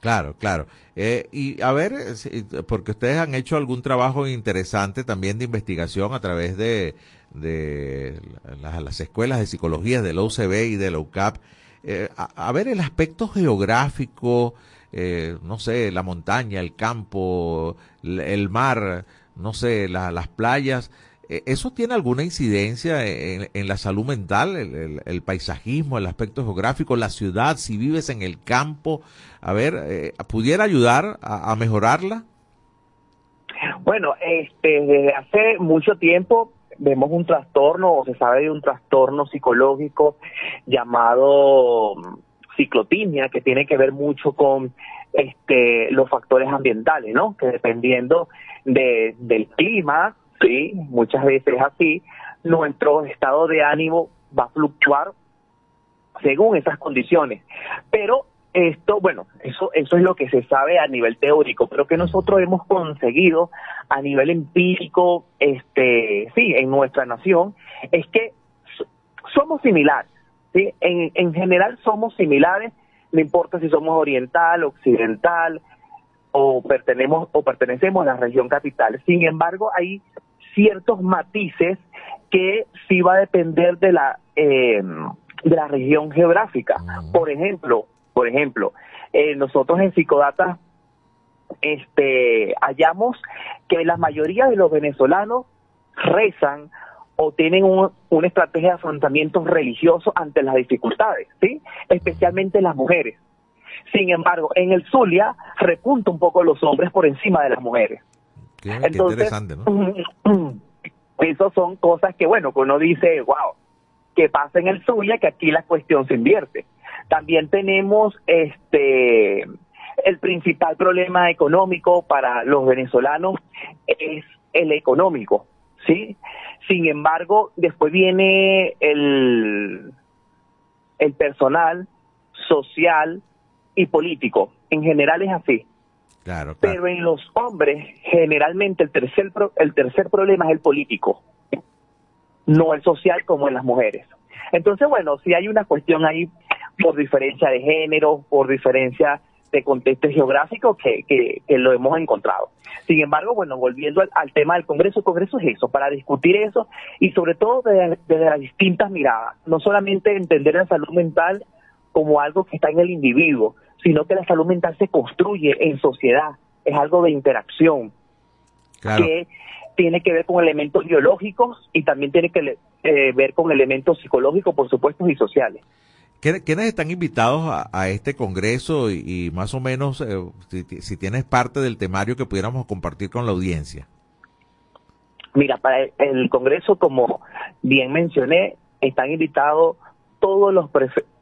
Claro, claro. Eh, y a ver, eh, porque ustedes han hecho algún trabajo interesante también de investigación a través de, de las, las escuelas de psicología de la UCB y de la UCAP. Eh, a, ver el aspecto geográfico, eh, no sé, la montaña, el campo, el mar, no sé, la- las playas. Eh, ¿eso tiene alguna incidencia en, la salud mental, el paisajismo, el aspecto geográfico, la ciudad, si vives en el campo? A ver, eh, ¿pudiera ayudar a, a mejorarla? Bueno, este, desde hace mucho tiempo vemos un trastorno o se sabe de un trastorno psicológico llamado mm, ciclotimia que tiene que ver mucho con este los factores ambientales, ¿no? Que dependiendo de, del clima, sí, muchas veces es así, nuestro estado de ánimo va a fluctuar según esas condiciones. Pero esto, bueno, eso, eso es lo que se sabe a nivel teórico, pero que nosotros hemos conseguido a nivel empírico, este, sí, en nuestra nación, es que so- somos similares, ¿sí? En, en general somos similares, no importa si somos oriental, occidental, o pertenecemos, o pertenecemos a la región capital. Sin embargo, hay ciertos matices que sí va a depender de la eh, de la región geográfica. Por ejemplo, por ejemplo, eh, nosotros en Psicodata este hallamos que la mayoría de los venezolanos rezan o tienen un- una estrategia de afrontamiento religioso ante las dificultades, ¿sí? Especialmente las mujeres. Sin embargo, en el Zulia repunta un poco los hombres por encima de las mujeres. Qué, qué Entonces, interesante, ¿no? Esas son cosas que, bueno, que uno dice, wow, que pasa en el Zulia, que aquí la cuestión se invierte. También tenemos este el principal problema económico para los venezolanos es el económico, ¿sí? Sin embargo, después viene el, el personal, social y político. En general es así. Pero en los hombres, generalmente el tercer, pro- el tercer problema es el político, no el social como en las mujeres. Entonces, bueno, si hay una cuestión ahí por diferencia de género, por diferencia de contexto geográfico que, que, lo hemos encontrado. Sin embargo, bueno, volviendo al, tema del Congreso, el Congreso es eso, para discutir eso y sobre todo desde las distintas miradas, no solamente entender la salud mental como algo que está en el individuo, sino que la salud mental se construye en sociedad, es algo de interacción Claro. que tiene que ver con elementos biológicos y también tiene que eh, ver con elementos psicológicos, por supuesto, y sociales. ¿Quién- ¿Quiénes están invitados a, a este congreso y, y más o menos eh, si, si tienes parte del temario que pudiéramos compartir con la audiencia? Mira, para el, el Congreso, como bien mencioné, están invitados todos los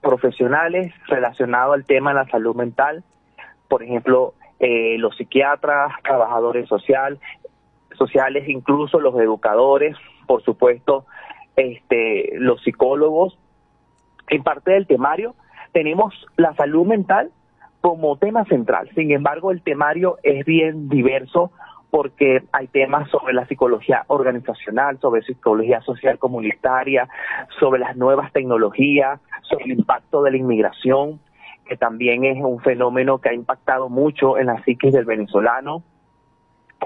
profesionales relacionados al tema de la salud mental, por ejemplo, eh, los psiquiatras, trabajadores social, sociales, incluso los educadores, por supuesto, este, los psicólogos. En parte del temario tenemos la salud mental como tema central. Sin embargo, el temario es bien diverso porque hay temas sobre la psicología organizacional, sobre psicología social comunitaria, sobre las nuevas tecnologías, sobre el impacto de la inmigración, que también es un fenómeno que ha impactado mucho en la psiquis del venezolano.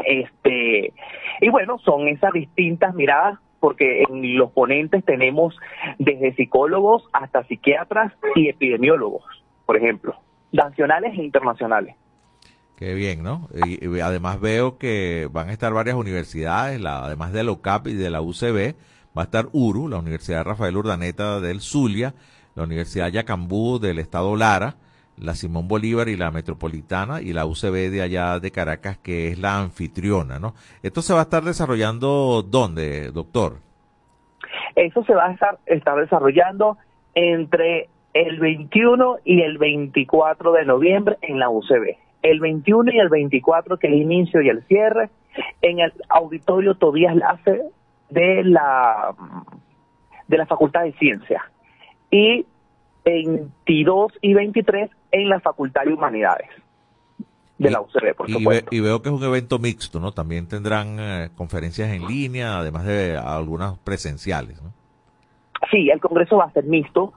Este, y bueno, son esas distintas miradas porque en los ponentes tenemos desde psicólogos hasta psiquiatras y epidemiólogos, por ejemplo, nacionales e internacionales. Qué bien, ¿no? Y, además veo que van a estar varias universidades, la, además de la UCAP y de la UCB, va a estar URU, la Universidad Rafael Urdaneta del Zulia, la Universidad Yacambú del Estado Lara, la Simón Bolívar y la Metropolitana y la UCB de allá de Caracas, que es la anfitriona, ¿no? Esto se va a estar desarrollando ¿dónde, doctor? Eso se va a estar, estar desarrollando entre el 21 y el 24 de noviembre en la UCB. El 21 y el 24, que es el inicio y el cierre, en el auditorio Tobías Lace de la, de la Facultad de Ciencias. Y 22 y 23 en la Facultad de Humanidades de la UCB, por Y, ve- y veo que es un evento mixto, ¿no? También tendrán eh, conferencias en línea, además de algunas presenciales, ¿no? Sí, el Congreso va a ser mixto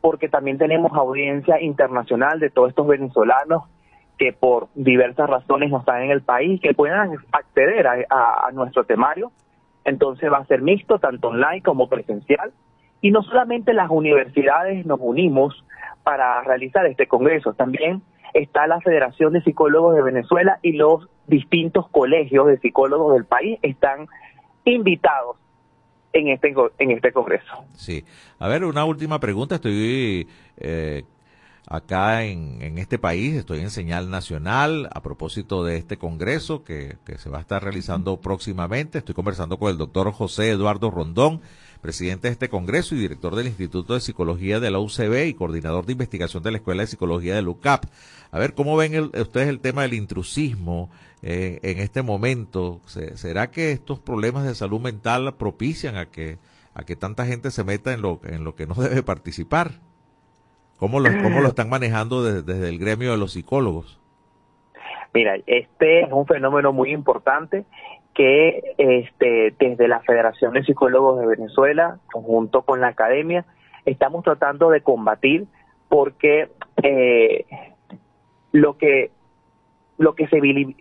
porque también tenemos audiencia internacional de todos estos venezolanos que por diversas razones no están en el país, que puedan acceder a, nuestro temario. Entonces va a ser mixto, tanto online como presencial. Y no solamente las universidades nos unimos para realizar este Congreso, también está la Federación de Psicólogos de Venezuela y los distintos colegios de psicólogos del país están invitados en este, en este Congreso. Sí. A ver, una última pregunta. Estoy eh, acá en, en este país, estoy en señal nacional a propósito de este congreso que, que se va a estar realizando próximamente. Estoy conversando con el doctor José Eduardo Rondón, presidente de este congreso y director del Instituto de Psicología de la UCB y coordinador de investigación de la Escuela de Psicología de LUCAP. A ver, ¿cómo ven el- ustedes el tema del intrusismo eh, en este momento? Se- ¿Será que estos problemas de salud mental propician a que a que tanta gente se meta en lo, en lo que no debe participar? ¿Cómo lo, cómo lo están manejando desde, desde el gremio de los psicólogos? Mira, este es un fenómeno muy importante que este, desde la Federación de Psicólogos de Venezuela, junto con la academia, estamos tratando de combatir porque eh, lo que lo que se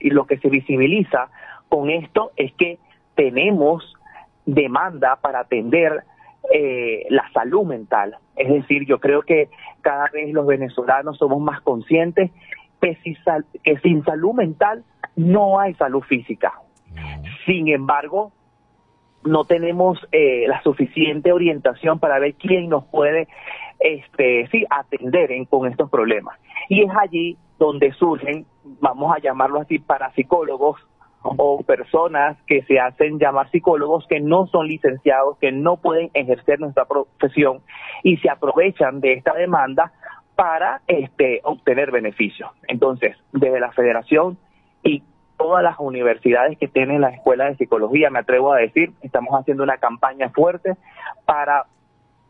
lo que se visibiliza con esto es que tenemos demanda para atender eh, la salud mental. Es decir, yo creo que cada vez los venezolanos somos más conscientes que, si sal- que sin salud mental no hay salud física. Sin embargo, no tenemos eh, la suficiente orientación para ver quién nos puede este, sí, atender en- con estos problemas. Y es allí donde surgen, vamos a llamarlo así, parapsicólogos o personas que se hacen llamar psicólogos que no son licenciados, que no pueden ejercer nuestra profesión y se aprovechan de esta demanda para este, obtener beneficios. Entonces, desde la federación y todas las universidades que tienen la escuela de psicología, me atrevo a decir, estamos haciendo una campaña fuerte para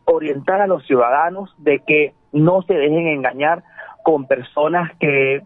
orientar a los ciudadanos de que no se dejen engañar con personas que,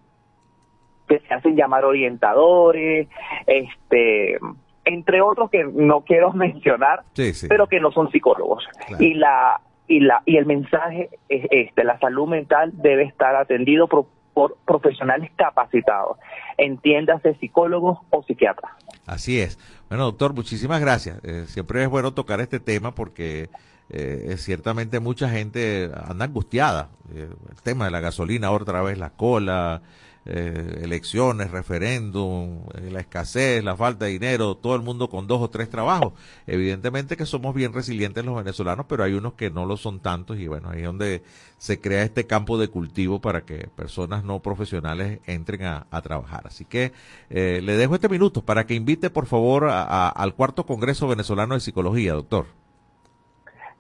que se hacen llamar orientadores, este entre otros que no quiero mencionar, Sí, sí. pero que no son psicólogos. Y la y la y el mensaje es este, la salud mental debe estar atendido por, por profesionales capacitados, entiéndase psicólogos o psiquiatras. Así es. Bueno, doctor, muchísimas gracias. Eh, siempre es bueno tocar este tema porque eh, ciertamente mucha gente anda angustiada. Eh, el tema de la gasolina, otra vez la cola, eh, elecciones, referéndum, eh, la escasez, la falta de dinero, todo el mundo con dos o tres trabajos. Evidentemente que somos bien resilientes los venezolanos, pero hay unos que no lo son tantos y bueno, ahí es donde se crea este campo de cultivo para que personas no profesionales entren a, trabajar. Así que eh, le dejo este minuto para que invite por favor a- al cuarto Congreso Venezolano de Psicología, doctor.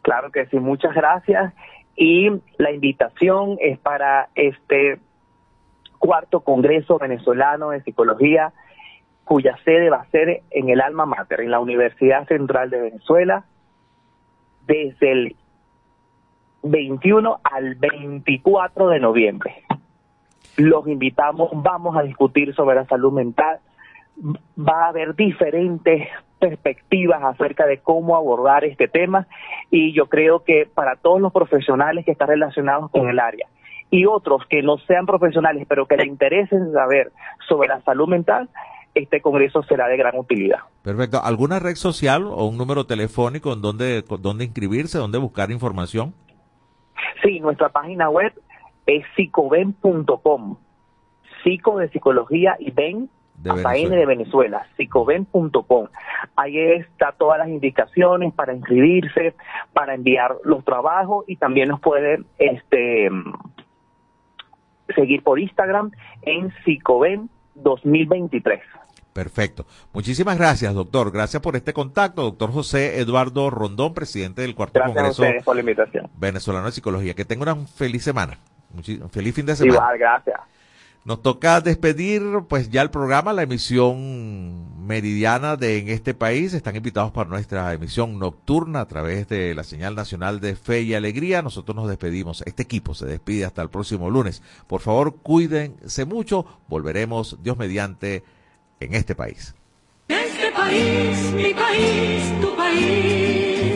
Claro que sí, muchas gracias. Y la invitación es para este cuarto Congreso Venezolano de Psicología, cuya sede va a ser en el Alma Mater, en la Universidad Central de Venezuela, desde el 21 al 24 de noviembre. Los invitamos, vamos a discutir sobre la salud mental, va a haber diferentes perspectivas acerca de cómo abordar este tema y yo creo que para todos los profesionales que están relacionados con el área y otros que no sean profesionales pero que les interesen saber sobre la salud mental, este congreso será de gran utilidad. Perfecto. ¿Alguna red social o un número telefónico en donde, donde inscribirse, donde buscar información? Sí, nuestra página web es psicoven.com, psico de psicología y ven De hasta N Venezuela. de Venezuela, psicoven.com. Ahí está todas las indicaciones para inscribirse, para enviar los trabajos y también nos pueden este, seguir por Instagram en psicoven 2023. Perfecto. Muchísimas gracias, doctor. Gracias por este contacto, doctor José Eduardo Rondón, presidente del cuarto Gracias Congreso ustedes por la invitación. Venezolano de Psicología. Que tenga una feliz semana. Muchi- feliz fin de semana. Igual, gracias. Nos toca despedir pues ya el programa, la emisión meridiana de En este país. Están invitados para nuestra emisión nocturna a través de la señal nacional de Fe y Alegría. Nosotros nos despedimos. Este equipo se despide hasta el próximo lunes. Por favor, cuídense mucho. Volveremos, Dios mediante, en este país. Este país, mi país, tu país.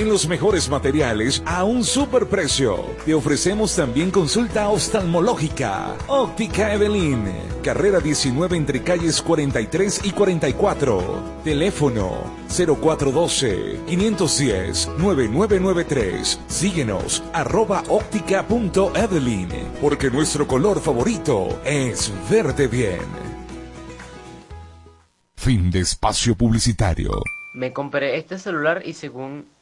En los mejores materiales a un superprecio. Te ofrecemos también consulta oftalmológica. Óptica Evelyn. Carrera 19 entre calles 43 y 44. Teléfono 0412-510-9993. Síguenos arroba óptica.evelyn. Porque nuestro color favorito es verde bien. Fin de espacio publicitario. Me compré este celular y según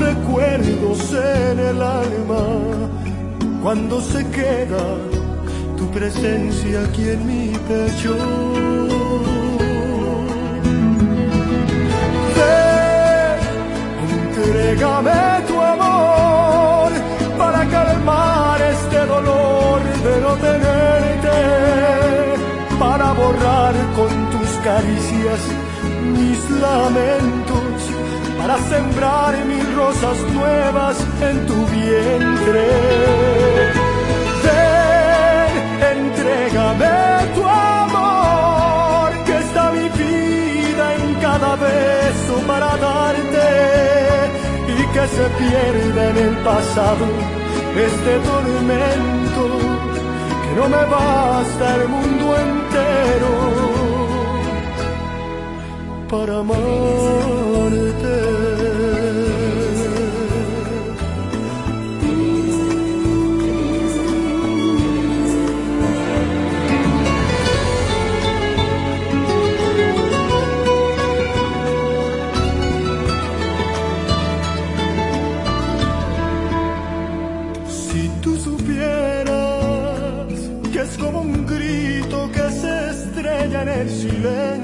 recuerdos en el alma, cuando se queda tu presencia aquí en mi pecho. Entrégame tu amor para calmar este dolor de no tenerte para borrar con tus caricias mis lamentos, para sembrar mil rosas nuevas en tu vientre. Ven, entrégame tu amor, que está mi vida en cada beso para darte y que se pierda en el pasado este tormento que no me basta el mundo entero para. Si tú supieras que es como un grito que se estrella en el silencio,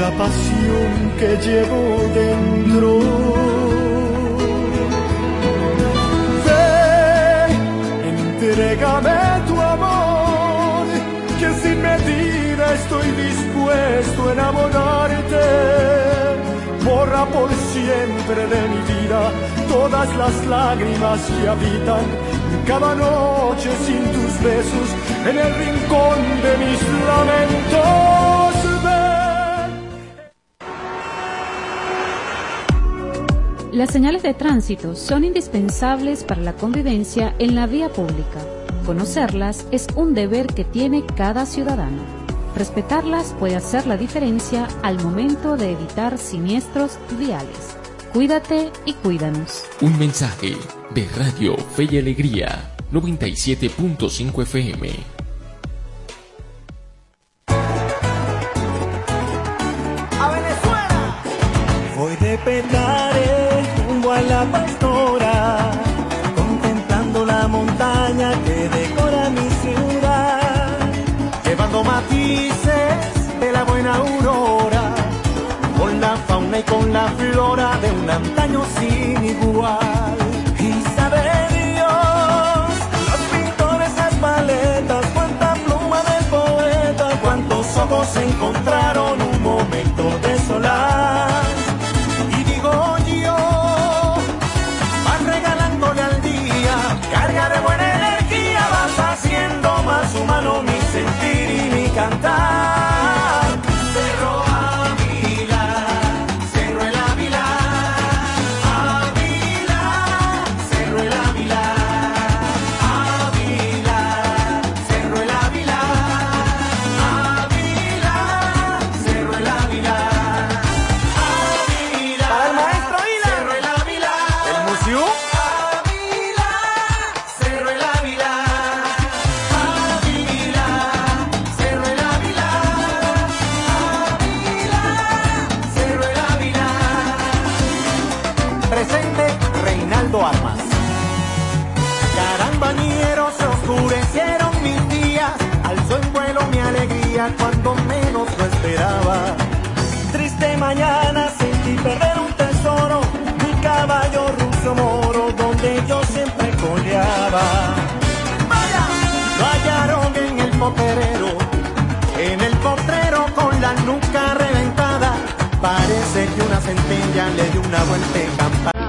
la pasión que llevo dentro. Ven, entrégame tu amor, que sin medida estoy dispuesto a enamorarte. Borra por siempre de mi vida todas las lágrimas que habitan cada noche sin tus besos en el rincón de mis lamentos. Las señales de tránsito son indispensables para la convivencia en la vía pública. Conocerlas es un deber que tiene cada ciudadano. Respetarlas puede hacer la diferencia al momento de evitar siniestros viales. Cuídate y cuídanos. Un mensaje de Radio Fe y Alegría 97.5 FM. En el potrero, con la nuca reventada. Parece que una centella le dio una vuelta en campana.